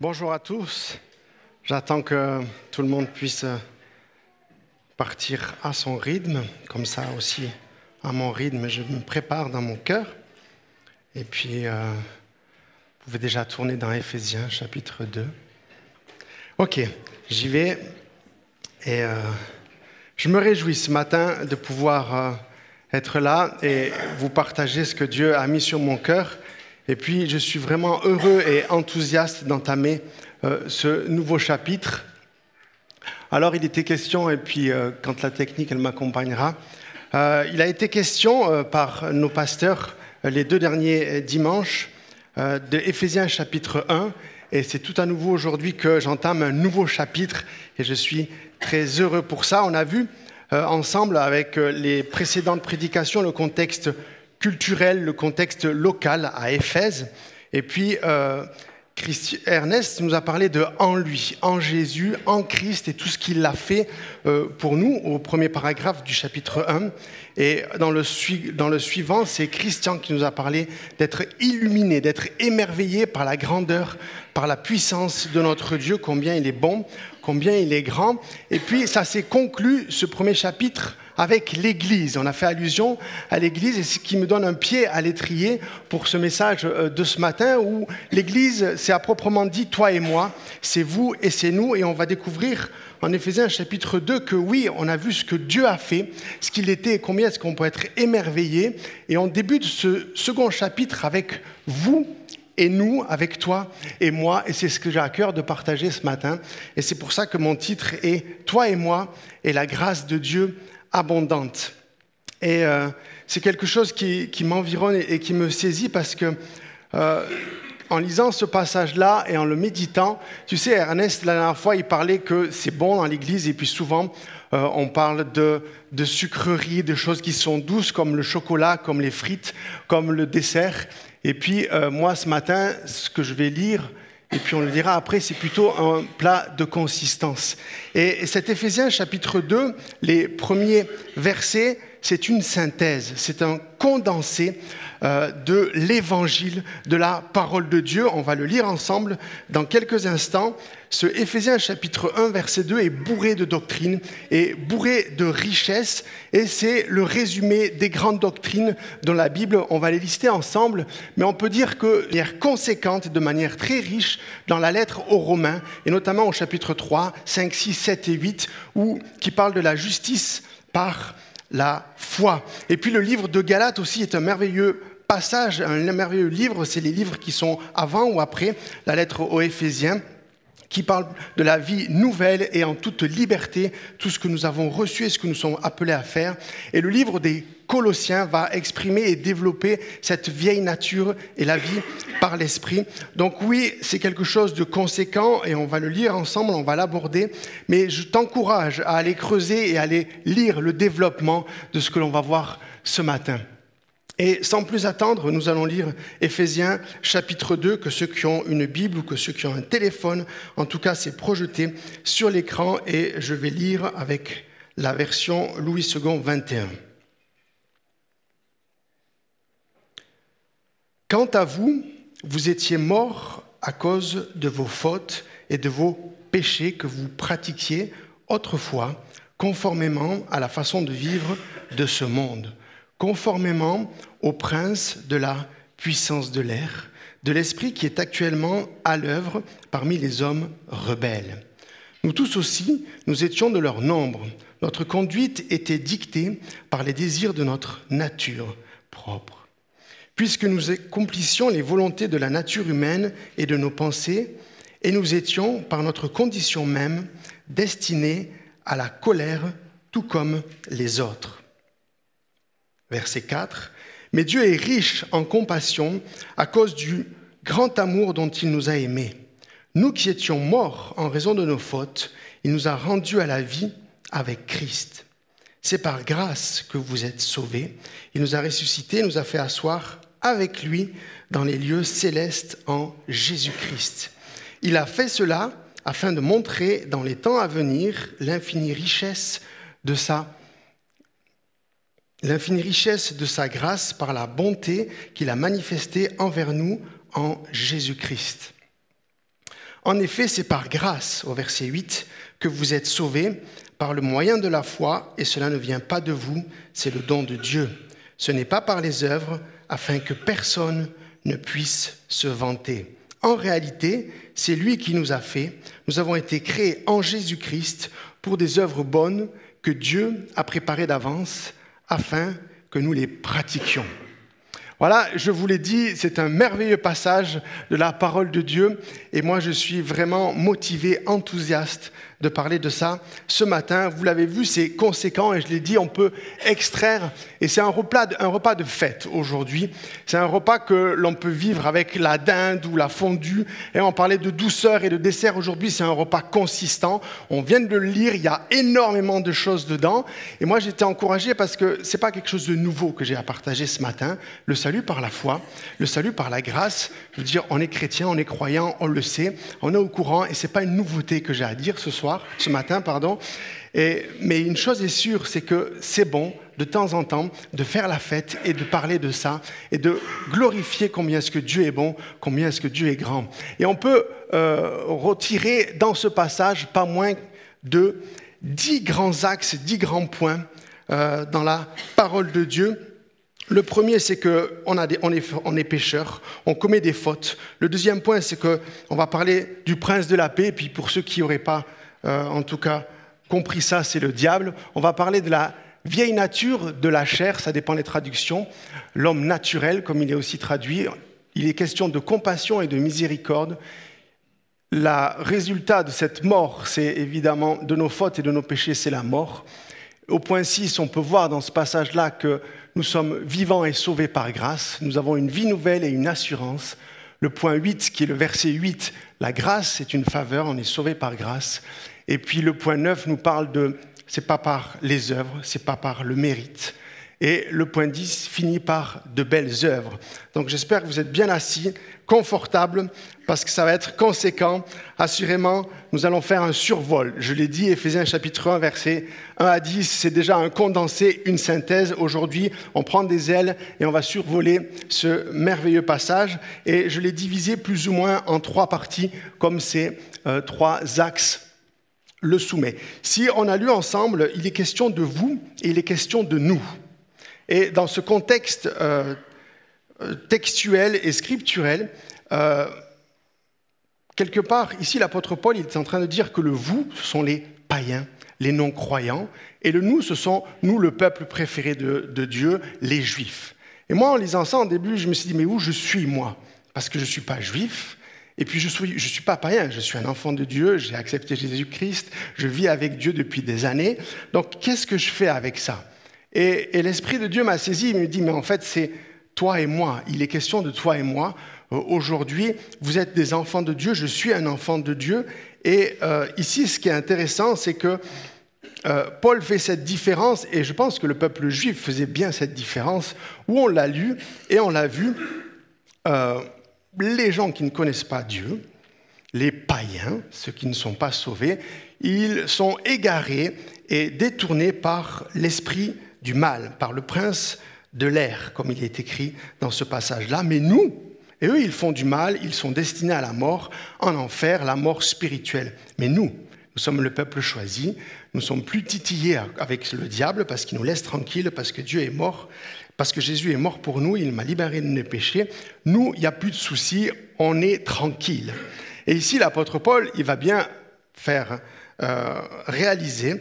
Bonjour à tous. J'attends que tout le monde puisse partir à son rythme, comme ça aussi à mon rythme, je me prépare dans mon cœur. Et puis, euh, vous pouvez déjà tourner dans Éphésiens chapitre 2. Ok, j'y vais. Et euh, je me réjouis ce matin de pouvoir euh, être là et vous partager ce que Dieu a mis sur mon cœur. Et puis, je suis vraiment heureux et enthousiaste d'entamer euh, ce nouveau chapitre. Alors, il était question, et puis euh, quand la technique, elle m'accompagnera, euh, il a été question par nos pasteurs les deux derniers dimanches de Éphésiens chapitre 1. Et c'est tout à nouveau aujourd'hui que j'entame un nouveau chapitre et je suis très heureux pour ça. On a vu ensemble avec les précédentes prédications le contexte culturel, le contexte local à Éphèse. Et puis, euh, Ernest nous a parlé de en lui, en Jésus, en Christ et tout ce qu'il a fait euh, pour nous au premier paragraphe du chapitre 1. Et dans le, dans le suivant, c'est Christian qui nous a parlé d'être illuminé, d'être émerveillé par la grandeur, par la puissance de notre Dieu, combien il est bon, combien il est grand. Et puis, ça s'est conclu, ce premier chapitre, avec l'Église. On a fait allusion à l'Église et ce qui me donne un pied à l'étrier pour ce message euh, de ce matin où l'Église, c'est à proprement dit toi et moi, c'est vous et c'est nous et on va découvrir en Éphésiens chapitre 2 que oui, on a vu ce que Dieu a fait, ce qu'il était et combien est-ce qu'on peut être émerveillé. Et on débute ce second chapitre avec vous et nous, avec toi et moi. Et c'est ce que j'ai à cœur de partager ce matin. Et c'est pour ça que mon titre est Toi et moi et la grâce de Dieu abondante. Et euh, c'est quelque chose qui, m'environne et, qui me saisit parce que euh, en lisant ce passage-là et en le méditant, tu sais, Ernest, la dernière fois, il parlait que c'est bon dans l'Église et puis souvent, euh, on parle de, de sucreries, de choses qui sont douces comme le chocolat, comme les frites, comme le dessert. Et puis, moi, ce matin, ce que je vais lire, et puis on le dira après, c'est plutôt un plat de consistance. Et cet Éphésiens chapitre 2, les premiers versets, c'est une synthèse, c'est un condensé euh, de l'évangile, de la parole de Dieu. On va le lire ensemble dans quelques instants. Ce Éphésiens chapitre 1 verset 2 est bourré de doctrine et bourré de richesse et c'est le résumé des grandes doctrines dans la Bible. On va les lister ensemble, mais on peut dire que manière conséquente, de manière très riche dans la lettre aux Romains et notamment au chapitre 3, 5, 6, 7 et 8 où, qui parle de la justice par la foi. Et puis le livre de Galates aussi est un merveilleux passage, un merveilleux livre, c'est les livres qui sont avant ou après la lettre aux Éphésiens qui parle de la vie nouvelle et en toute liberté, tout ce que nous avons reçu et ce que nous sommes appelés à faire. Et le livre des Colossiens va exprimer et développer cette vieille nature et la vie par l'esprit. Donc oui, c'est quelque chose de conséquent et on va le lire ensemble, on va l'aborder, mais je t'encourage à aller creuser et à aller lire le développement de ce que l'on va voir ce matin. Et sans plus attendre, nous allons lire Éphésiens chapitre 2, que ceux qui ont une Bible ou que ceux qui ont un téléphone, en tout cas c'est projeté sur l'écran et je vais lire avec la version Louis II 21. Quant à vous, vous étiez morts à cause de vos fautes et de vos péchés que vous pratiquiez autrefois, conformément à la façon de vivre de ce monde conformément au prince de la puissance de l'air, de l'esprit qui est actuellement à l'œuvre parmi les hommes rebelles. Nous tous aussi, nous étions de leur nombre. Notre conduite était dictée par les désirs de notre nature propre. Puisque nous accomplissions les volontés de la nature humaine et de nos pensées, et nous étions, par notre condition même, destinés à la colère, tout comme les autres verset 4. Mais Dieu est riche en compassion à cause du grand amour dont il nous a aimés. Nous qui étions morts en raison de nos fautes, il nous a rendus à la vie avec Christ. C'est par grâce que vous êtes sauvés. Il nous a ressuscités, nous a fait asseoir avec lui dans les lieux célestes en Jésus-Christ. Il a fait cela afin de montrer dans les temps à venir l'infinie richesse de sa l'infinie richesse de sa grâce par la bonté qu'il a manifestée envers nous en Jésus-Christ. En effet, c'est par grâce, au verset 8, que vous êtes sauvés par le moyen de la foi, et cela ne vient pas de vous, c'est le don de Dieu. Ce n'est pas par les œuvres, afin que personne ne puisse se vanter. En réalité, c'est lui qui nous a fait. Nous avons été créés en Jésus-Christ pour des œuvres bonnes que Dieu a préparées d'avance afin que nous les pratiquions. Voilà, je vous l'ai dit, c'est un merveilleux passage de la parole de Dieu et moi je suis vraiment motivé, enthousiaste de parler de ça ce matin. Vous l'avez vu, c'est conséquent et je l'ai dit, on peut extraire. Et c'est un repas, un repas de fête aujourd'hui. C'est un repas que l'on peut vivre avec la dinde ou la fondue. Et on parlait de douceur et de dessert aujourd'hui. C'est un repas consistant. On vient de le lire, il y a énormément de choses dedans. Et moi, j'étais encouragé parce que c'est pas quelque chose de nouveau que j'ai à partager ce matin. Le salut par la foi, le salut par la grâce. Je veux dire, on est chrétien, on est croyant, on le sait, on est au courant et c'est pas une nouveauté que j'ai à dire ce soir ce matin, pardon. mais une chose est sûre, c'est que c'est bon de temps en temps de faire la fête et de parler de ça et de glorifier combien est-ce que Dieu est bon, combien est-ce que Dieu est grand. Et on peut euh, retirer dans ce passage pas moins de dix grands axes, dix grands points euh, dans la parole de Dieu. Le premier, c'est qu'on on est, on pécheur, on commet des fautes. Le deuxième point, c'est qu'on va parler du prince de la paix. Puis pour ceux qui n'auraient pas euh, en tout cas compris ça, c'est le diable. On va parler de la vieille nature de la chair, ça dépend des traductions, l'homme naturel, comme il est aussi traduit. Il est question de compassion et de miséricorde. Le résultat de cette mort, c'est évidemment de nos fautes et de nos péchés, c'est la mort. Au point 6, on peut voir dans ce passage-là que nous sommes vivants et sauvés par grâce. Nous avons une vie nouvelle et une assurance. Le point 8, qui est le verset 8, la grâce, c'est une faveur, on est sauvé par grâce. Et puis le point 9 nous parle de c'est pas par les œuvres, c'est pas par le mérite. Et le point 10 finit par de belles œuvres. Donc j'espère que vous êtes bien assis, confortables, parce que ça va être conséquent. Assurément, nous allons faire un survol. Je l'ai dit, Éphésiens chapitre 1, verset 1 à 10, c'est déjà un condensé, une synthèse. Aujourd'hui, on prend des ailes et on va survoler ce merveilleux passage. Et je l'ai divisé plus ou moins en trois parties, comme ces euh, trois axes le soumet. Si on a lu ensemble, il est question de vous et il est question de nous. Et dans ce contexte euh, euh, textuel et scripturel, euh, quelque part, ici, l'apôtre Paul il est en train de dire que le vous, ce sont les païens, les non-croyants, et le nous, ce sont nous, le peuple préféré de, Dieu, les juifs. Et moi, en lisant ça, en début, je me suis dit, mais où je suis, moi? Parce que je ne suis pas juif, et puis je ne suis, je suis pas païen, je suis un enfant de Dieu, j'ai accepté Jésus-Christ, je vis avec Dieu depuis des années. Donc qu'est-ce que je fais avec ça? Et, l'Esprit de Dieu m'a saisi, il me dit, mais en fait c'est toi et moi, il est question de toi et moi. Euh, aujourd'hui, vous êtes des enfants de Dieu, je suis un enfant de Dieu. Et euh, ici, ce qui est intéressant, c'est que euh, Paul fait cette différence, et je pense que le peuple juif faisait bien cette différence, où on l'a lu et on l'a vu les gens qui ne connaissent pas Dieu, les païens, ceux qui ne sont pas sauvés, ils sont égarés et détournés par l'esprit du mal, par le prince de l'air, comme il est écrit dans ce passage-là. Mais nous, et eux, ils font du mal, ils sont destinés à la mort, en enfer, la mort spirituelle. Mais nous, nous sommes le peuple choisi, nous sommes plus titillés avec le diable parce qu'il nous laisse tranquilles, parce que Dieu est mort parce que Jésus est mort pour nous, il m'a libéré de nos péchés. Nous, il n'y a plus de soucis, on est tranquille. Et ici, l'apôtre Paul, il va bien faire euh, réaliser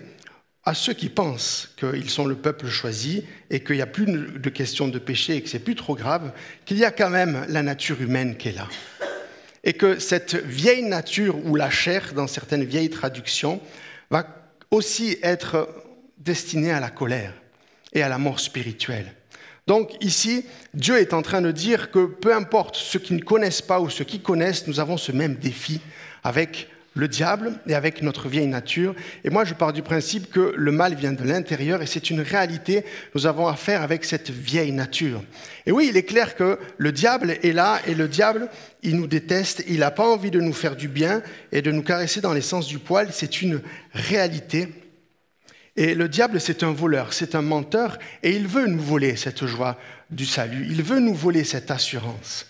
à ceux qui pensent qu'ils sont le peuple choisi et qu'il n'y a plus de question de péché et que c'est plus trop grave, qu'il y a quand même la nature humaine qui est là. Et que cette vieille nature ou la chair, dans certaines vieilles traductions, va aussi être destinée à la colère et à la mort spirituelle. Donc ici, Dieu est en train de dire que peu importe ceux qui ne connaissent pas ou ceux qui connaissent, nous avons ce même défi avec le diable et avec notre vieille nature. Et moi, je pars du principe que le mal vient de l'intérieur et c'est une réalité. Nous avons affaire avec cette vieille nature. Et oui, il est clair que le diable est là et le diable, il nous déteste. Il n'a pas envie de nous faire du bien et de nous caresser dans les sens du poil. C'est une réalité. Et le diable, c'est un voleur, c'est un menteur, et il veut nous voler cette joie du salut, il veut nous voler cette assurance.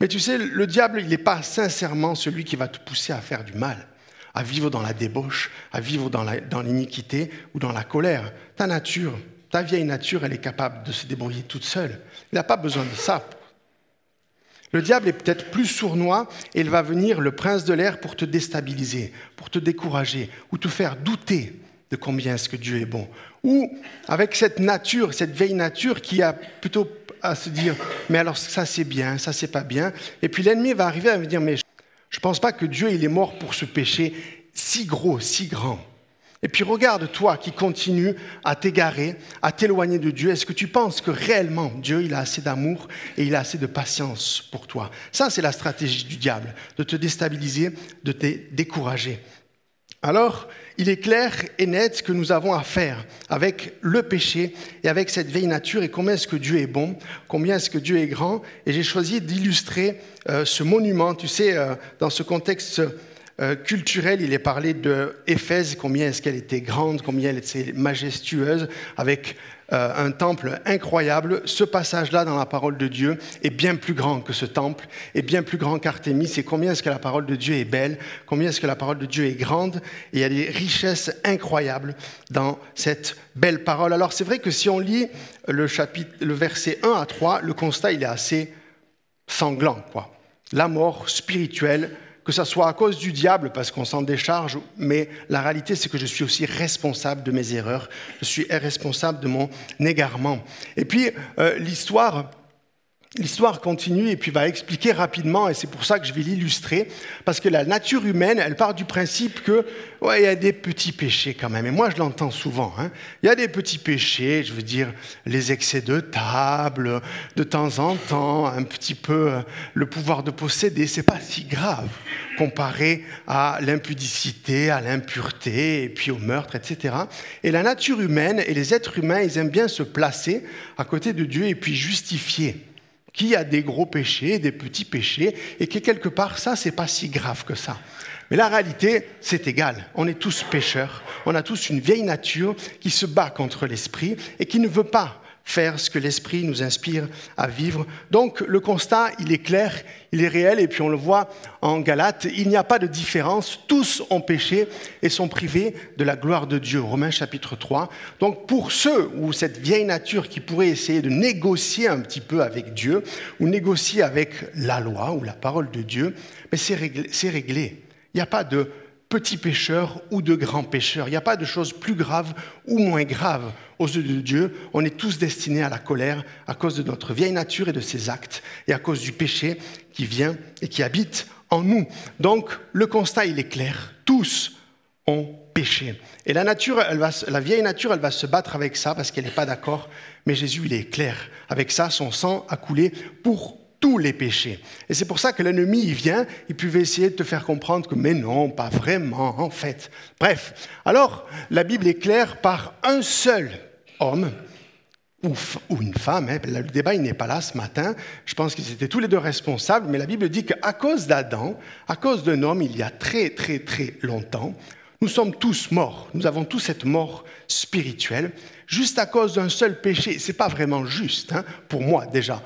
Mais tu sais, le diable, il n'est pas sincèrement celui qui va te pousser à faire du mal, à vivre dans la débauche, à vivre dans l'iniquité ou dans la colère. Ta nature, ta vieille nature, elle est capable de se débrouiller toute seule. Il n'a pas besoin de ça. Le diable est peut-être plus sournois et il va venir, le prince de l'air, pour te déstabiliser, pour te décourager ou te faire douter de combien est-ce que Dieu est bon. Ou avec cette nature, cette vieille nature qui a plutôt à se dire, mais alors ça c'est bien, ça c'est pas bien. Et puis l'ennemi va arriver à me dire, mais je ne pense pas que Dieu il est mort pour ce péché si gros, si grand. Et puis regarde toi qui continues à t'égarer, à t'éloigner de Dieu. Est-ce que tu penses que réellement Dieu il a assez d'amour et il a assez de patience pour toi? Ça c'est la stratégie du diable, de te déstabiliser, de te décourager. Alors, il est clair et net que nous avons à faire avec le péché et avec cette vieille nature et combien est-ce que Dieu est bon, combien est-ce que Dieu est grand. Et j'ai choisi d'illustrer euh, ce monument, tu sais, euh, dans ce contexte euh, culturel, il est parlé de Éphèse, combien est-ce qu'elle était grande, combien elle était majestueuse, avec euh, un temple incroyable. Ce passage-là dans la parole de Dieu est bien plus grand que ce temple, est bien plus grand qu'Artémis. Et combien est-ce que la parole de Dieu est belle, combien est-ce que la parole de Dieu est grande. Et il y a des richesses incroyables dans cette belle parole. Alors c'est vrai que si on lit le, chapitre, le verset 1 à 3, le constat il est assez sanglant. Quoi. La mort spirituelle que ce soit à cause du diable, parce qu'on s'en décharge, mais la réalité, c'est que je suis aussi responsable de mes erreurs, je suis responsable de mon égarement. Et puis, euh, l'histoire L'histoire continue et puis va expliquer rapidement, et c'est pour ça que je vais l'illustrer, parce que la nature humaine, elle part du principe que, ouais, il y a des petits péchés quand même. Et moi, je l'entends souvent. Hein. Il y a des petits péchés, je veux dire, les excès de table, de temps en temps, un petit peu euh, le pouvoir de posséder, c'est pas si grave comparé à l'impudicité, à l'impureté, et puis au meurtre, etc. Et la nature humaine et les êtres humains, ils aiment bien se placer à côté de Dieu et puis justifier qui a des gros péchés, des petits péchés, et que quelque part, ça, c'est pas si grave que ça. Mais la réalité, c'est égal. On est tous pécheurs. On a tous une vieille nature qui se bat contre l'esprit et qui ne veut pas faire ce que l'Esprit nous inspire à vivre. Donc le constat, il est clair, il est réel, et puis on le voit en Galates, il n'y a pas de différence, tous ont péché et sont privés de la gloire de Dieu. Romains chapitre 3. Donc pour ceux ou cette vieille nature qui pourrait essayer de négocier un petit peu avec Dieu, ou négocier avec la loi ou la parole de Dieu, mais c'est réglé. Il n'y a pas de petits pécheurs ou de grands pécheurs. Il n'y a pas de choses plus graves ou moins graves aux yeux de Dieu. On est tous destinés à la colère à cause de notre vieille nature et de ses actes, et à cause du péché qui vient et qui habite en nous. Donc le constat, il est clair. Tous ont péché. Et la nature, la vieille nature, elle va se battre avec ça parce qu'elle n'est pas d'accord. Mais Jésus, il est clair. Avec ça, son sang a coulé pour tous les péchés. Et c'est pour ça que l'ennemi, il vient, il pouvait essayer de te faire comprendre que, mais non, pas vraiment, en fait. Bref, alors, la Bible est claire par un seul homme, ou, une femme, hein. le débat il n'est pas là ce matin, je pense qu'ils étaient tous les deux responsables, mais la Bible dit qu'à cause d'Adam, à cause d'un homme, il y a très très très longtemps, nous sommes tous morts, nous avons tous cette mort spirituelle, juste à cause d'un seul péché. C'est pas vraiment juste, hein, pour moi déjà.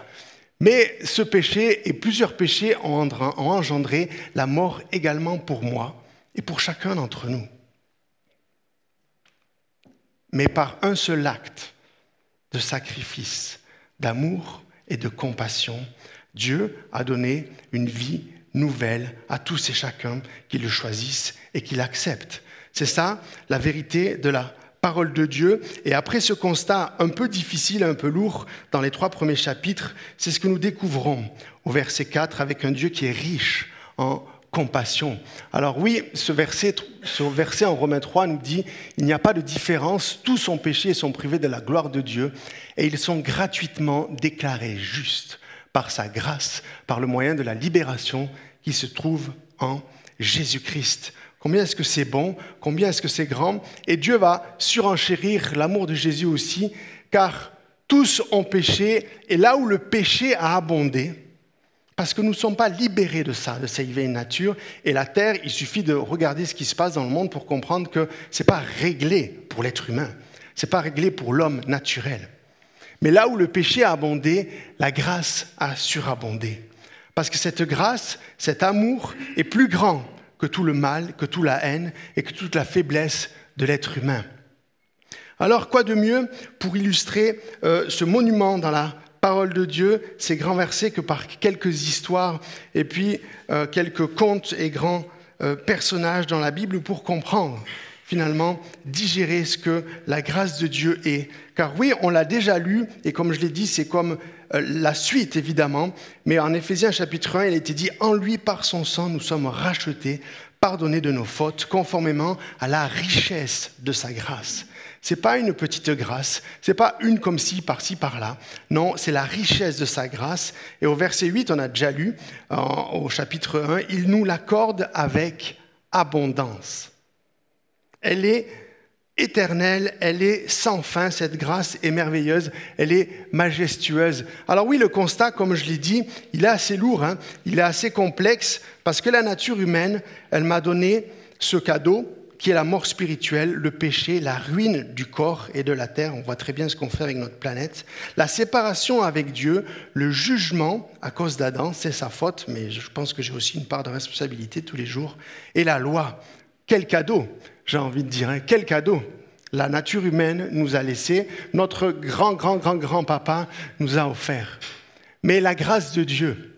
Mais ce péché et plusieurs péchés ont engendré la mort également pour moi et pour chacun d'entre nous. Mais par un seul acte de sacrifice, d'amour et de compassion, Dieu a donné une vie nouvelle à tous et chacun qui le choisissent et qui l'acceptent. C'est ça la vérité de la parole de Dieu. Et après ce constat un peu difficile, un peu lourd dans les trois premiers chapitres, c'est ce que nous découvrons au verset 4 avec un Dieu qui est riche en compassion. Alors oui, ce verset, ce verset en Romains 3 nous dit, il n'y a pas de différence, tous sont péchés et sont privés de la gloire de Dieu, et ils sont gratuitement déclarés justes par sa grâce, par le moyen de la libération qui se trouve en Jésus-Christ. Combien est-ce que c'est bon? Combien est-ce que c'est grand? Et Dieu va surenchérir l'amour de Jésus aussi, car tous ont péché, et là où le péché a abondé, parce que nous ne sommes pas libérés de ça, de cette vieille nature, et la terre, il suffit de regarder ce qui se passe dans le monde pour comprendre que ce n'est pas réglé pour l'être humain, ce n'est pas réglé pour l'homme naturel. Mais là où le péché a abondé, la grâce a surabondé. Parce que cette grâce, cet amour est plus grand que tout le mal, que toute la haine et que toute la faiblesse de l'être humain. Alors, quoi de mieux pour illustrer euh, ce monument dans la parole de Dieu, ces grands versets, que par quelques histoires et puis euh, quelques contes et grands euh, personnages dans la Bible pour comprendre finalement, digérer ce que la grâce de Dieu est? Car oui, on l'a déjà lu, et comme je l'ai dit, c'est comme la suite, évidemment, mais en Éphésiens chapitre 1, il était dit, en lui, par son sang, nous sommes rachetés, pardonnés de nos fautes, conformément à la richesse de sa grâce. C'est pas une petite grâce, c'est pas une comme ci, par-ci, par-là. Non, c'est la richesse de sa grâce. Et au verset 8, on a déjà lu, au chapitre 1, il nous l'accorde avec abondance. Elle est éternelle, elle est sans fin, cette grâce est merveilleuse, elle est majestueuse. Alors oui, le constat, comme je l'ai dit, il est assez lourd, hein. il est assez complexe, parce que la nature humaine, elle m'a donné ce cadeau, qui est la mort spirituelle, le péché, la ruine du corps et de la terre. On voit très bien ce qu'on fait avec notre planète. La séparation avec Dieu, le jugement à cause d'Adam, c'est sa faute, mais je pense que j'ai aussi une part de responsabilité tous les jours. Et la loi, quel cadeau, j'ai envie de dire, hein, quel cadeau la nature humaine nous a laissé, notre grand, grand, grand, grand papa nous a offert. Mais la grâce de Dieu,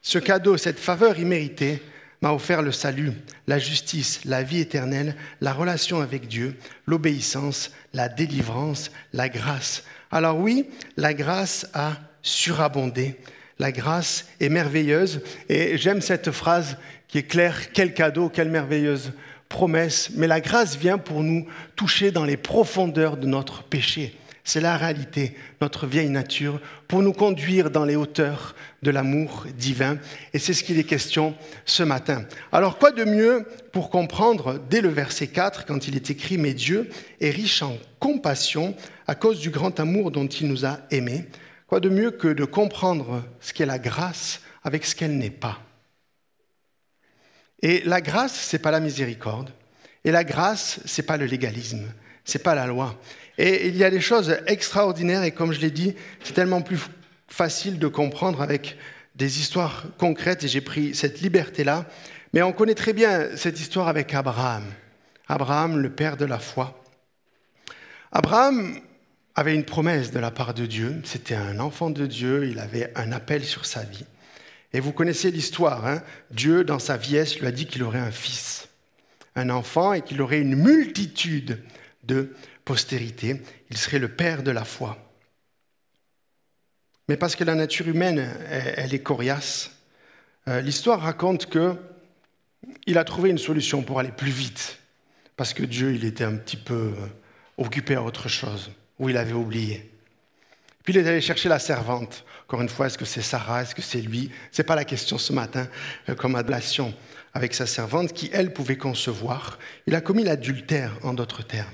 ce cadeau, cette faveur imméritée, m'a offert le salut, la justice, la vie éternelle, la relation avec Dieu, l'obéissance, la délivrance, la grâce. Alors oui, la grâce a surabondé. La grâce est merveilleuse et j'aime cette phrase qui est claire, quel cadeau, quelle merveilleuse promesse. Mais la grâce vient pour nous toucher dans les profondeurs de notre péché. C'est la réalité, notre vieille nature, pour nous conduire dans les hauteurs de l'amour divin. Et c'est ce qu'il est question ce matin. Alors quoi de mieux pour comprendre dès le verset 4, quand il est écrit, Mais Dieu est riche en compassion à cause du grand amour dont il nous a aimés. Quoi de mieux que de comprendre ce qu'est la grâce avec ce qu'elle n'est pas? Et la grâce, c'est pas la miséricorde. Et la grâce, c'est pas le légalisme. C'est pas la loi. Et il y a des choses extraordinaires, et comme je l'ai dit, c'est tellement plus facile de comprendre avec des histoires concrètes, et j'ai pris cette liberté-là. Mais on connaît très bien cette histoire avec Abraham. Abraham, le père de la foi. Abraham avait une promesse de la part de Dieu, c'était un enfant de Dieu, il avait un appel sur sa vie. Et vous connaissez l'histoire, hein. Dieu, dans sa vieillesse, lui a dit qu'il aurait un fils, un enfant, et qu'il aurait une multitude de postérité, il serait le père de la foi. Mais parce que la nature humaine, elle est coriace, euh, l'histoire raconte que il a trouvé une solution pour aller plus vite, parce que Dieu, il était un petit peu euh, occupé à autre chose, ou il avait oublié. Puis il est allé chercher la servante. Encore une fois, est-ce que c'est Sarah, est-ce que c'est lui? Ce n'est pas la question ce matin euh, comme ablation avec sa servante qui, elle, pouvait concevoir. Il a commis l'adultère, en d'autres termes.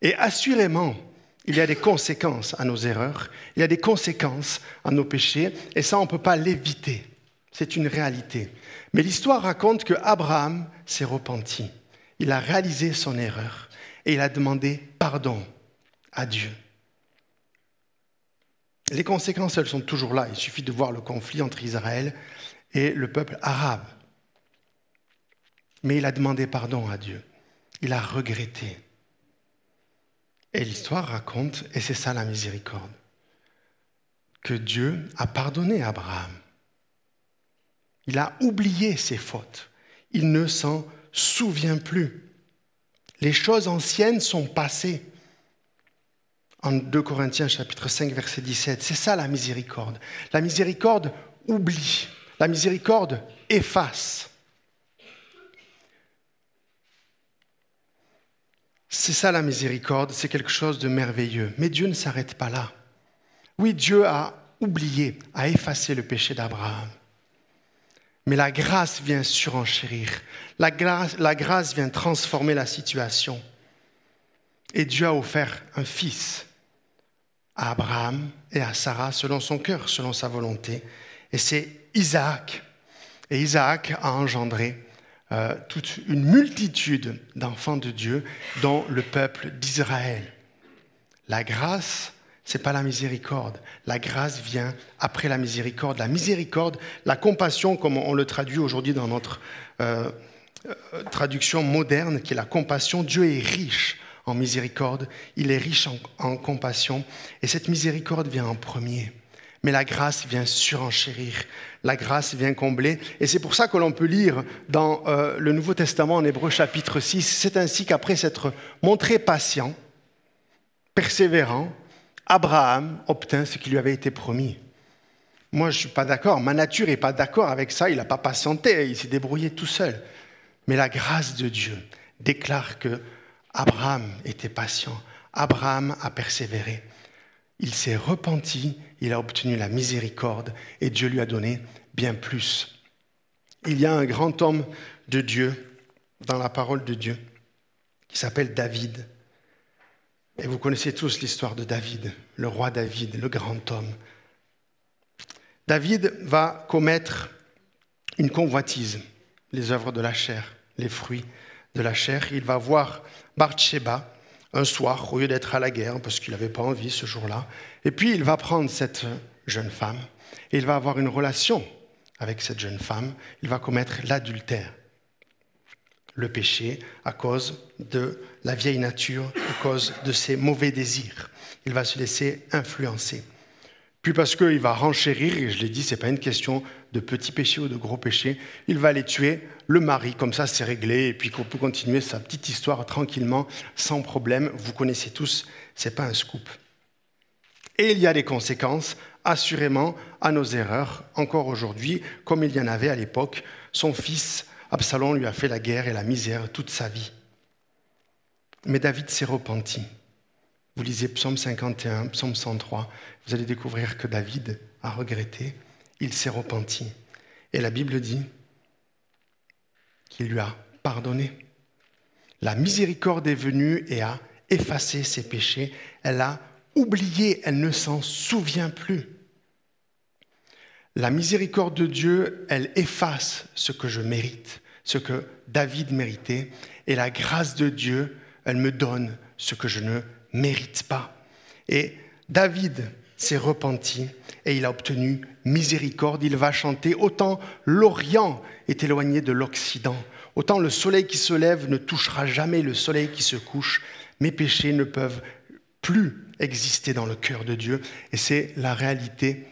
Et assurément, il y a des conséquences à nos erreurs, il y a des conséquences à nos péchés, et ça, on ne peut pas l'éviter. C'est une réalité. Mais l'histoire raconte que Abraham s'est repenti. Il a réalisé son erreur et il a demandé pardon à Dieu. Les conséquences, elles sont toujours là. Il suffit de voir le conflit entre Israël et le peuple arabe. Mais il a demandé pardon à Dieu. Il a regretté. Et l'histoire raconte, et c'est ça la miséricorde, que Dieu a pardonné Abraham. Il a oublié ses fautes. Il ne s'en souvient plus. Les choses anciennes sont passées. En 2 Corinthiens chapitre 5 verset 17, c'est ça la miséricorde. La miséricorde oublie. La miséricorde efface. C'est ça la miséricorde, c'est quelque chose de merveilleux. Mais Dieu ne s'arrête pas là. Oui, Dieu a oublié, a effacé le péché d'Abraham. Mais la grâce vient surenchérir. La grâce, la grâce vient transformer la situation. Et Dieu a offert un fils à Abraham et à Sarah selon son cœur, selon sa volonté. Et c'est Isaac. Et Isaac a engendré euh, toute une multitude d'enfants de Dieu, dont le peuple d'Israël. La grâce, c'est pas la miséricorde. La grâce vient après la miséricorde. La miséricorde, la compassion, comme on le traduit aujourd'hui dans notre euh, euh, traduction moderne, qui est la compassion. Dieu est riche en miséricorde, il est riche en, compassion, et cette miséricorde vient en premier. Mais la grâce vient surenchérir, la grâce vient combler, et c'est pour ça que l'on peut lire dans euh, le Nouveau Testament en Hébreu chapitre 6, c'est ainsi qu'après s'être montré patient, persévérant, Abraham obtint ce qui lui avait été promis. Moi, je ne suis pas d'accord. Ma nature n'est pas d'accord avec ça. Il n'a pas patienté. Il s'est débrouillé tout seul. Mais la grâce de Dieu déclare que Abraham était patient. Abraham a persévéré. Il s'est repenti. Il a obtenu la miséricorde. Et Dieu lui a donné bien plus. Il y a un grand homme de Dieu dans la parole de Dieu qui s'appelle David. Et vous connaissez tous l'histoire de David, le roi David, le grand homme. David va commettre une convoitise, les œuvres de la chair, les fruits de la chair. Il va voir Bathsheba un soir, au lieu d'être à la guerre, parce qu'il n'avait pas envie ce jour-là. Et puis il va prendre cette jeune femme et il va avoir une relation avec cette jeune femme. Il va commettre l'adultère le péché à cause de la vieille nature, à cause de ses mauvais désirs. Il va se laisser influencer. Puis parce qu'il va renchérir, et je l'ai dit, ce n'est pas une question de petit péché ou de gros péché, il va aller tuer le mari, comme ça c'est réglé, et puis qu'on peut continuer sa petite histoire tranquillement, sans problème. Vous connaissez tous, ce n'est pas un scoop. Et il y a des conséquences, assurément, à nos erreurs, encore aujourd'hui, comme il y en avait à l'époque. Son fils Absalom lui a fait la guerre et la misère toute sa vie. Mais David s'est repenti. Vous lisez Psaume 51, Psaume 103, vous allez découvrir que David a regretté, il s'est repenti. Et la Bible dit qu'il lui a pardonné. La miséricorde est venue et a effacé ses péchés. Elle a oublié, elle ne s'en souvient plus. La miséricorde de Dieu, elle efface ce que je mérite ce que David méritait, et la grâce de Dieu, elle me donne ce que je ne mérite pas. Et David s'est repenti et il a obtenu miséricorde. Il va chanter autant l'Orient est éloigné de l'Occident, autant le soleil qui se lève ne touchera jamais le soleil qui se couche. Mes péchés ne peuvent plus exister dans le cœur de Dieu. Et c'est la réalité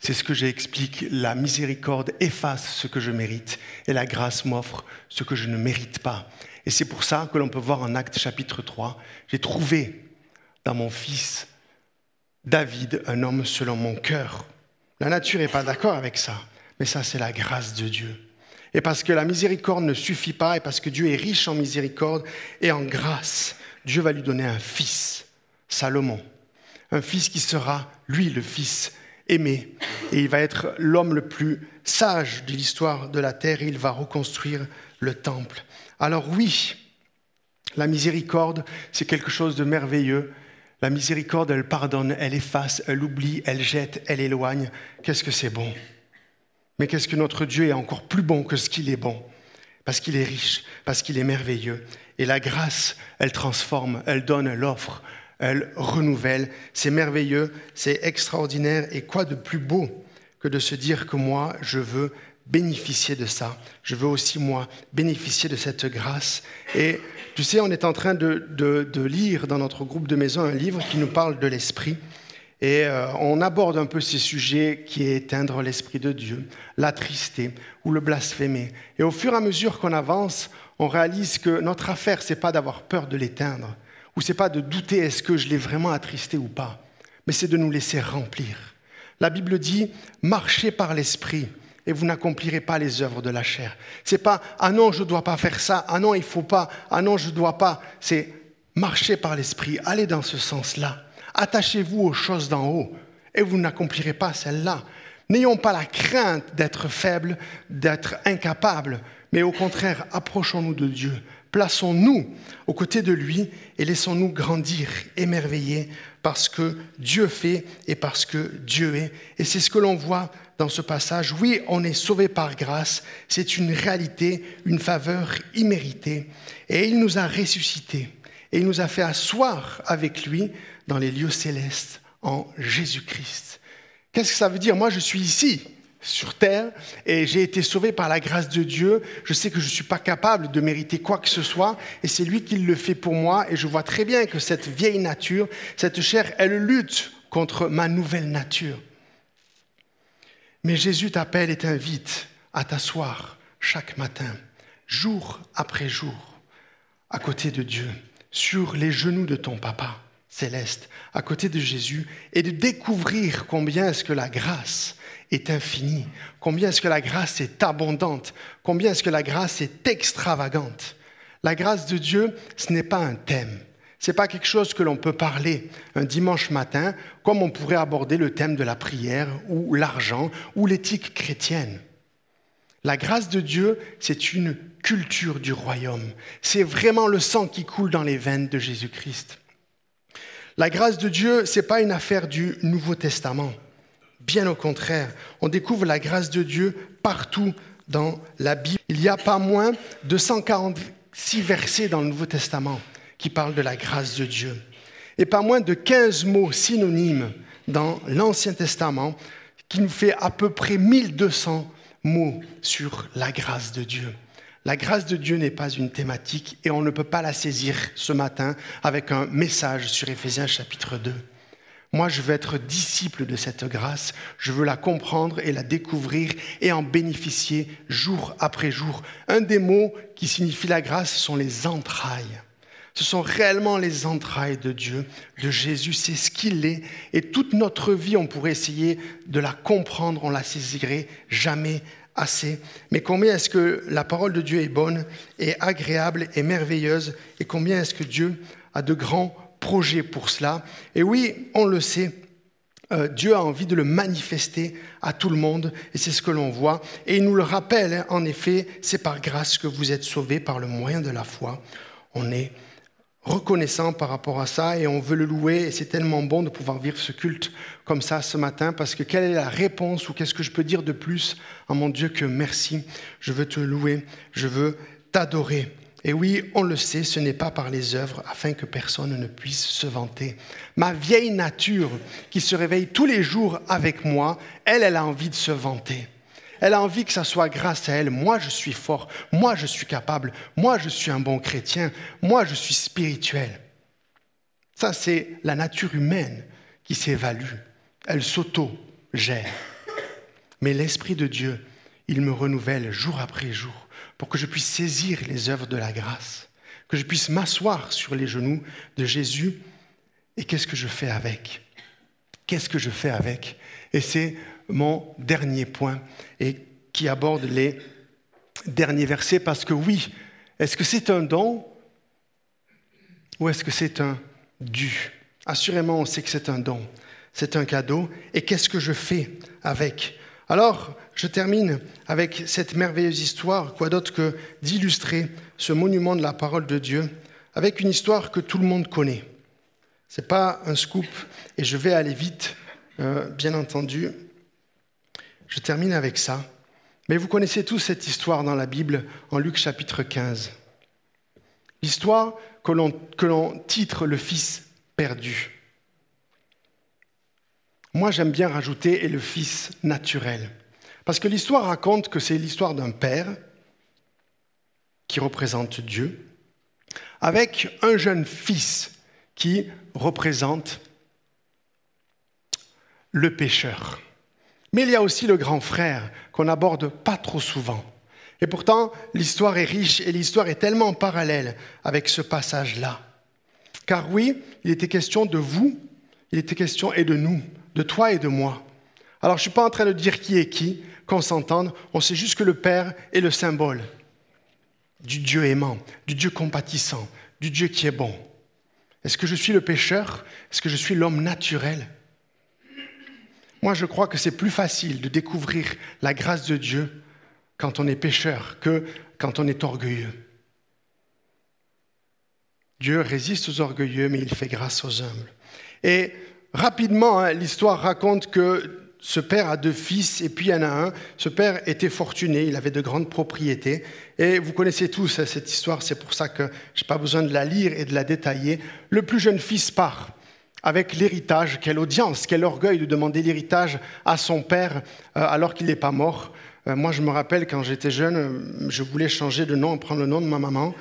c'est ce que j'explique. La miséricorde efface ce que je mérite et la grâce m'offre ce que je ne mérite pas. Et c'est pour ça que l'on peut voir en Acte chapitre 3, j'ai trouvé dans mon fils David un homme selon mon cœur. La nature n'est pas d'accord avec ça, mais ça c'est la grâce de Dieu. Et parce que la miséricorde ne suffit pas, et parce que Dieu est riche en miséricorde et en grâce, Dieu va lui donner un fils, Salomon. Un fils qui sera, lui, le fils aimé. Et il va être l'homme le plus sage de l'histoire de la terre et il va reconstruire le temple. Alors oui, la miséricorde, c'est quelque chose de merveilleux. La miséricorde, elle pardonne, elle efface, elle oublie, elle jette, elle éloigne. Qu'est-ce que c'est bon? Mais qu'est-ce que notre Dieu est encore plus bon que ce qu'il est bon? Parce qu'il est riche, parce qu'il est merveilleux. Et la grâce, elle transforme, elle donne, elle offre, elle renouvelle. C'est merveilleux, c'est extraordinaire. Et quoi de plus beau que de se dire que moi, je veux bénéficier de ça. Je veux aussi, moi, bénéficier de cette grâce. Et tu sais, on est en train de, lire dans notre groupe de maison un livre qui nous parle de l'esprit. Et euh, on aborde un peu ces sujets qui est éteindre l'esprit de Dieu, l'attrister ou le blasphémer. Et au fur et à mesure qu'on avance, on réalise que notre affaire, c'est pas d'avoir peur de l'éteindre, ou c'est pas de douter est-ce que je l'ai vraiment attristé ou pas, mais c'est de nous laisser remplir. La Bible dit marchez par l'esprit et vous n'accomplirez pas les œuvres de la chair. C'est pas ah non, je ne dois pas faire ça, ah non, il faut pas, ah non, je ne dois pas. C'est marcher par l'esprit, allez dans ce sens-là. Attachez-vous aux choses d'en haut et vous n'accomplirez pas celles-là. N'ayons pas la crainte d'être faibles, d'être incapables, mais au contraire, approchons-nous de Dieu, Plaçons-nous aux côtés de lui et laissons-nous grandir, émerveiller parce que Dieu fait et parce que Dieu est. Et c'est ce que l'on voit dans ce passage. Oui, on est sauvé par grâce, c'est une réalité, une faveur imméritée. Et il nous a ressuscités et il nous a fait asseoir avec lui dans les lieux célestes en Jésus-Christ. Qu'est-ce que ça veut dire? Moi, je suis ici, sur terre, et j'ai été sauvé par la grâce de Dieu. Je sais que je ne suis pas capable de mériter quoi que ce soit, et c'est lui qui le fait pour moi, et je vois très bien que cette vieille nature, cette chair, elle lutte contre ma nouvelle nature. Mais Jésus t'appelle et t'invite à t'asseoir chaque matin, jour après jour, à côté de Dieu, sur les genoux de ton papa céleste, à côté de Jésus, et de découvrir combien est-ce que la grâce est infinie, combien est-ce que la grâce est abondante, combien est-ce que la grâce est extravagante? La grâce de Dieu, ce n'est pas un thème. Ce n'est pas quelque chose que l'on peut parler un dimanche matin, comme on pourrait aborder le thème de la prière ou l'argent ou l'éthique chrétienne. La grâce de Dieu, c'est une culture du royaume. C'est vraiment le sang qui coule dans les veines de Jésus-Christ. La grâce de Dieu, ce n'est pas une affaire du Nouveau Testament. Bien au contraire, on découvre la grâce de Dieu partout dans la Bible. Il n'y a pas moins de 146 versets dans le Nouveau Testament qui parlent de la grâce de Dieu. Et pas moins de 15 mots synonymes dans l'Ancien Testament qui nous fait à peu près 1200 mots sur la grâce de Dieu. La grâce de Dieu n'est pas une thématique et on ne peut pas la saisir ce matin avec un message sur Éphésiens chapitre 2. Moi, je veux être disciple de cette grâce, je veux la comprendre et la découvrir et en bénéficier jour après jour. Un des mots qui signifie la grâce sont les entrailles. Ce sont réellement les entrailles de Dieu, de Jésus, c'est ce qu'il est. Et toute notre vie, on pourrait essayer de la comprendre, on la saisirait jamais assez. Mais combien est-ce que la parole de Dieu est bonne et agréable et merveilleuse? Et combien est-ce que Dieu a de grands projets pour cela. Et oui, on le sait, euh, Dieu a envie de le manifester à tout le monde, et c'est ce que l'on voit. Et il nous le rappelle, hein, en effet, c'est par grâce que vous êtes sauvés par le moyen de la foi. On est reconnaissant par rapport à ça et on veut le louer et c'est tellement bon de pouvoir vivre ce culte comme ça ce matin parce que quelle est la réponse ou qu'est-ce que je peux dire de plus? À mon Dieu que merci, je veux te louer, je veux t'adorer. Et oui, on le sait, ce n'est pas par les œuvres afin que personne ne puisse se vanter. Ma vieille nature qui se réveille tous les jours avec moi, elle, elle a envie de se vanter. Elle a envie que ça soit grâce à elle. Moi, je suis fort. Moi, je suis capable. Moi, je suis un bon chrétien. Moi, je suis spirituel. Ça, c'est la nature humaine qui s'évalue. Elle s'auto-gère. Mais l'Esprit de Dieu, il me renouvelle jour après jour pour que je puisse saisir les œuvres de la grâce, que je puisse m'asseoir sur les genoux de Jésus. Et qu'est-ce que je fais avec? Qu'est-ce que je fais avec? Et c'est mon dernier point et qui aborde les derniers versets parce que oui, est-ce que c'est un don ou est-ce que c'est un dû? Assurément, on sait que c'est un don, c'est un cadeau. Et qu'est-ce que je fais avec? Alors, je termine avec cette merveilleuse histoire, quoi d'autre que d'illustrer ce monument de la parole de Dieu avec une histoire que tout le monde connaît. Ce n'est pas un scoop et je vais aller vite, euh, bien entendu. Je termine avec ça. Mais vous connaissez tous cette histoire dans la Bible, en Luc chapitre 15. L'histoire que l'on titre le Fils perdu. Moi, j'aime bien rajouter et le Fils naturel. Parce que l'histoire raconte que c'est l'histoire d'un père qui représente Dieu, avec un jeune fils qui représente le pécheur. Mais il y a aussi le grand frère qu'on n'aborde pas trop souvent. Et pourtant, l'histoire est riche et l'histoire est tellement parallèle avec ce passage-là. Car oui, il était question de vous, il était question et de nous, de toi et de moi. Alors je ne suis pas en train de dire qui est qui, qu'on s'entende, on sait juste que le Père est le symbole du Dieu aimant, du Dieu compatissant, du Dieu qui est bon. Est-ce que je suis le pécheur? Est-ce que je suis l'homme naturel? Moi, je crois que c'est plus facile de découvrir la grâce de Dieu quand on est pécheur que quand on est orgueilleux. Dieu résiste aux orgueilleux, mais il fait grâce aux humbles. Et rapidement, hein, l'histoire raconte que ce père a deux fils, et puis il y en a un. Ce père était fortuné, il avait de grandes propriétés. Et vous connaissez tous hein, cette histoire, c'est pour ça que je n'ai pas besoin de la lire et de la détailler. Le plus jeune fils part avec l'héritage. Quelle audience, quel orgueil de demander l'héritage à son père alors qu'il n'est pas mort. moi, je me rappelle quand j'étais jeune, je voulais changer de nom, prendre le nom de ma maman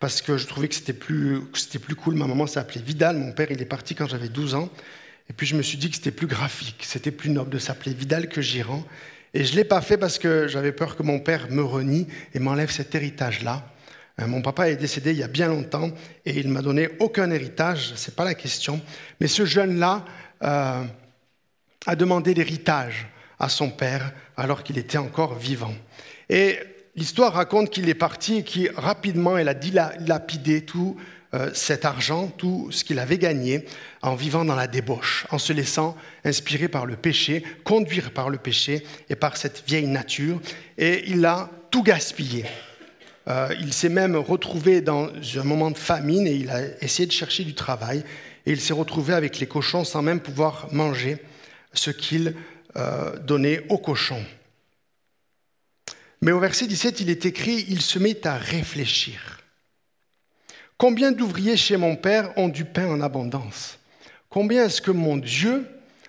parce que je trouvais que c'était plus, plus cool. Ma maman s'appelait Vidal, mon père il est parti quand j'avais 12 ans. Et puis je me suis dit que c'était plus graphique, c'était plus noble de s'appeler Vidal que Giran. Et je ne l'ai pas fait parce que j'avais peur que mon père me renie et m'enlève cet héritage-là. Euh, mon papa est décédé il y a bien longtemps et il ne m'a donné aucun héritage, ce n'est pas la question. Mais ce jeune-là euh, a demandé l'héritage à son père alors qu'il était encore vivant. Et l'histoire raconte qu'il est parti et qu'il rapidement il a dilapidé tout euh, cet argent, tout ce qu'il avait gagné en vivant dans la débauche, en se laissant inspirer par le péché, conduire par le péché et par cette vieille nature. Et il a tout gaspillé. Euh, il s'est même retrouvé dans un moment de famine et il a essayé de chercher du travail. Et il s'est retrouvé avec les cochons sans même pouvoir manger ce qu'il euh, donnait aux cochons. Mais au verset 17, il est écrit, il se met à réfléchir. Combien d'ouvriers chez mon Père ont du pain en abondance? Combien est-ce que mon Dieu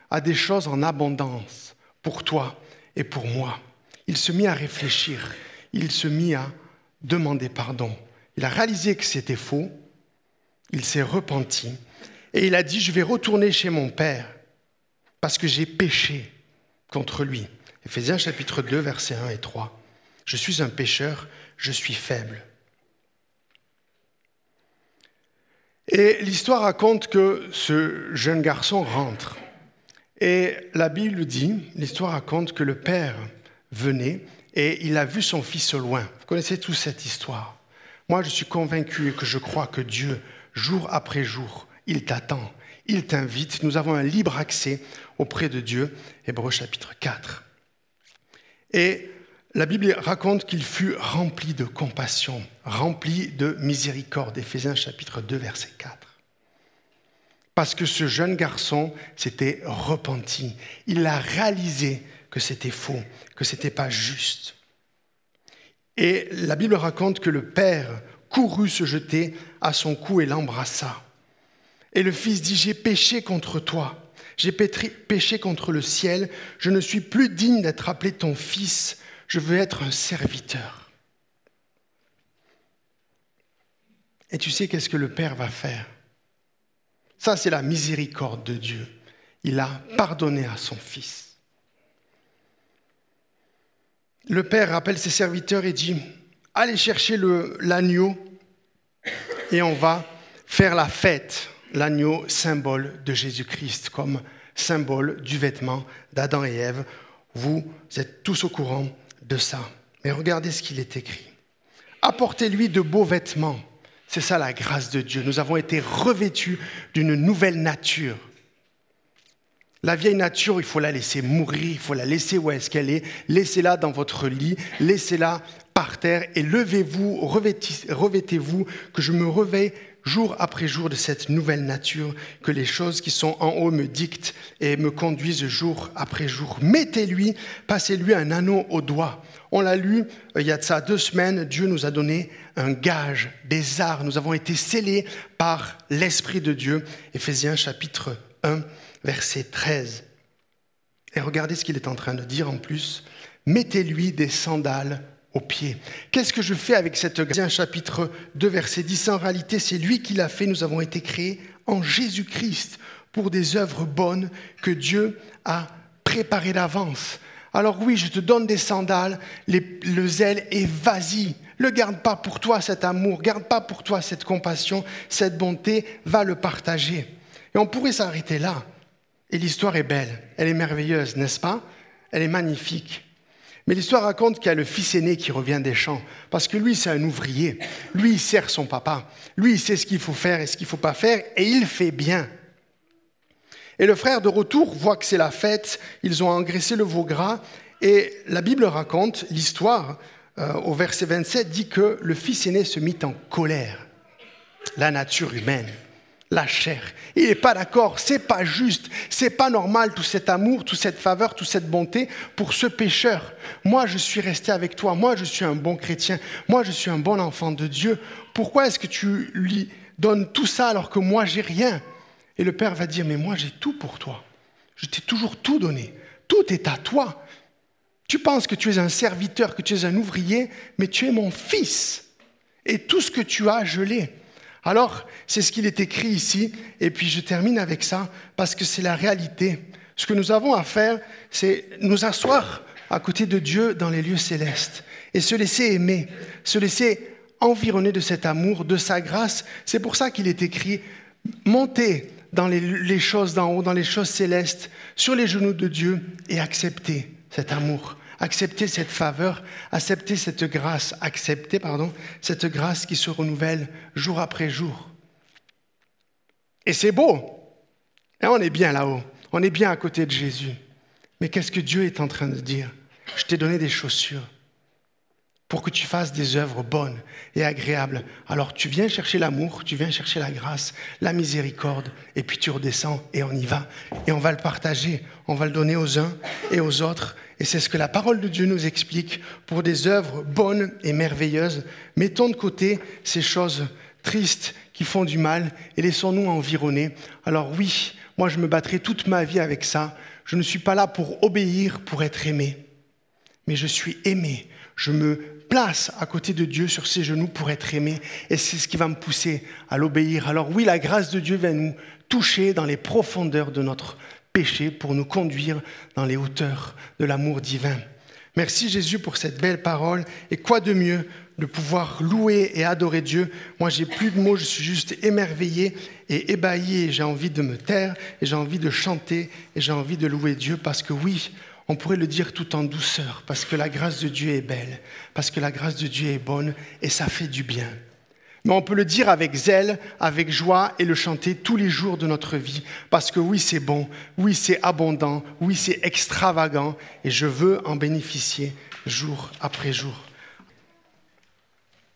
a des choses en abondance pour toi et pour moi? Il se mit à réfléchir, il se mit à demander pardon. Il a réalisé que c'était faux, il s'est repenti et il a dit, je vais retourner chez mon Père parce que j'ai péché contre lui. Éphésiens chapitre 2, versets 1 et 3. Je suis un pécheur, je suis faible. Et l'histoire raconte que ce jeune garçon rentre. Et la Bible dit, l'histoire raconte que le père venait et il a vu son fils au loin. Vous connaissez toute cette histoire. Moi, je suis convaincu et que je crois que Dieu, jour après jour, il t'attend, il t'invite. Nous avons un libre accès auprès de Dieu. Hébreu chapitre 4. Et la Bible raconte qu'il fut rempli de compassion, rempli de miséricorde. Éphésiens chapitre 2, verset 4. Parce que ce jeune garçon s'était repenti. Il a réalisé que c'était faux, que ce n'était pas juste. Et la Bible raconte que le père courut se jeter à son cou et l'embrassa. Et le fils dit, j'ai péché contre toi, j'ai péché contre le ciel, je ne suis plus digne d'être appelé ton fils je veux être un serviteur. Et tu sais qu'est-ce que le Père va faire? Ça, c'est la miséricorde de Dieu. Il a pardonné à son Fils. Le Père appelle ses serviteurs et dit, allez chercher l'agneau et on va faire la fête, l'agneau symbole de Jésus-Christ, comme symbole du vêtement d'Adam et Ève. Vous êtes tous au courant de ça. Mais regardez ce qu'il est écrit. Apportez-lui de beaux vêtements. C'est ça la grâce de Dieu. Nous avons été revêtus d'une nouvelle nature. La vieille nature, il faut la laisser mourir, il faut la laisser où est-ce qu'elle est. Laissez-la dans votre lit, laissez-la par terre et levez-vous, revêtez-vous, que je me réveille jour après jour de cette nouvelle nature, que les choses qui sont en haut me dictent et me conduisent jour après jour. Mettez-lui, passez-lui un anneau au doigt. On l'a lu euh, il y a de ça deux semaines, Dieu nous a donné un gage, des arts. Nous avons été scellés par l'Esprit de Dieu. Éphésiens chapitre 1, verset 13. Et regardez ce qu'il est en train de dire en plus. Mettez-lui des sandales aux pieds. Qu'est-ce que je fais avec cette grâce chapitre 2, verset 10 En réalité, c'est lui qui l'a fait. Nous avons été créés en Jésus-Christ pour des œuvres bonnes que Dieu a préparées d'avance. Alors oui, je te donne des sandales, le zèle et vas-y. Ne garde pas pour toi cet amour, garde pas pour toi cette compassion, cette bonté, va le partager. Et on pourrait s'arrêter là. Et l'histoire est belle, elle est merveilleuse, n'est-ce pas? Elle est magnifique. Mais l'histoire raconte qu'il y a le fils aîné qui revient des champs, parce que lui, c'est un ouvrier. Lui, il sert son papa. Lui, il sait ce qu'il faut faire et ce qu'il ne faut pas faire, et il fait bien. Et le frère de retour voit que c'est la fête, ils ont engraissé le veau gras, et la Bible raconte, l'histoire, euh, au verset 27, dit que le fils aîné se mit en colère. La nature humaine la chair. Il n'est pas d'accord, c'est pas juste, c'est pas normal tout cet amour, toute cette faveur, toute cette bonté pour ce pécheur. Moi, je suis resté avec toi, moi, je suis un bon chrétien, moi, je suis un bon enfant de Dieu. Pourquoi est-ce que tu lui donnes tout ça alors que moi, j'ai rien? Et le Père va dire, mais moi j'ai tout pour toi. Je t'ai toujours tout donné. Tout est à toi. Tu penses que tu es un serviteur, que tu es un ouvrier, mais tu es mon fils. Et tout ce que tu as, je l'ai. Alors, c'est ce qu'il est écrit ici, et puis je termine avec ça, parce que c'est la réalité. Ce que nous avons à faire, c'est nous asseoir à côté de Dieu dans les lieux célestes, et se laisser aimer, se laisser environner de cet amour, de sa grâce. C'est pour ça qu'il est écrit, montez dans les, les choses d'en haut, dans les choses célestes, sur les genoux de Dieu, et acceptez cet amour accepter cette faveur, accepter cette grâce, accepter, pardon, cette grâce qui se renouvelle jour après jour. Et c'est beau. Et on est bien là-haut. On est bien à côté de Jésus. Mais qu'est-ce que Dieu est en train de dire? Je t'ai donné des chaussures pour que tu fasses des œuvres bonnes et agréables. Alors tu viens chercher l'amour, tu viens chercher la grâce, la miséricorde, et puis tu redescends et on y va. Et on va le partager, on va le donner aux uns et aux autres. Et c'est ce que la parole de Dieu nous explique pour des œuvres bonnes et merveilleuses. Mettons de côté ces choses tristes qui font du mal et laissons-nous environner. Alors oui, moi je me battrai toute ma vie avec ça. Je ne suis pas là pour obéir, pour être aimé, mais je suis aimé. Je me place à côté de Dieu sur ses genoux pour être aimé. Et c'est ce qui va me pousser à l'obéir. Alors oui, la grâce de Dieu va nous toucher dans les profondeurs de notre péché pour nous conduire dans les hauteurs de l'amour divin. Merci Jésus pour cette belle parole. Et quoi de mieux de pouvoir louer et adorer Dieu? Moi, j'ai plus de mots, je suis juste émerveillé et ébahi j'ai envie de me taire et j'ai envie de chanter et j'ai envie de louer Dieu parce que oui, on pourrait le dire tout en douceur, parce que la grâce de Dieu est belle, parce que la grâce de Dieu est bonne et ça fait du bien. Mais on peut le dire avec zèle, avec joie et le chanter tous les jours de notre vie, parce que oui, c'est bon, oui, c'est abondant, oui, c'est extravagant, et je veux en bénéficier jour après jour.